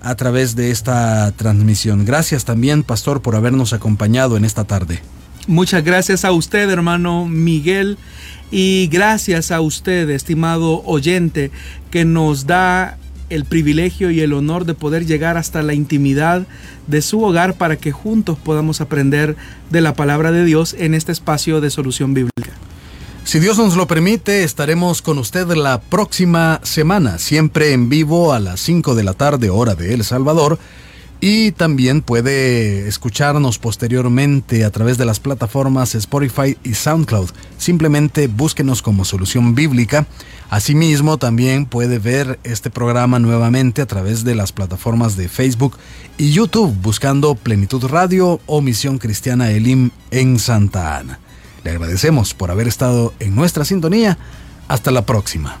a través de esta transmisión. Gracias también, Pastor, por habernos acompañado en esta tarde. Muchas gracias a usted, hermano Miguel, y gracias a usted, estimado oyente, que nos da el privilegio y el honor de poder llegar hasta la intimidad de su hogar para que juntos podamos aprender de la palabra de Dios en este espacio de solución bíblica. Si Dios nos lo permite, estaremos con usted la próxima semana, siempre en vivo a las 5 de la tarde hora de El Salvador, Y también puede escucharnos posteriormente a través de las plataformas Spotify y SoundCloud. Simplemente búsquenos como Solución Bíblica. Asimismo, también puede ver este programa nuevamente a través de las plataformas de Facebook y YouTube buscando Plenitud Radio o Misión Cristiana Elim en Santa Ana. Le agradecemos por haber estado en nuestra sintonía. Hasta la próxima.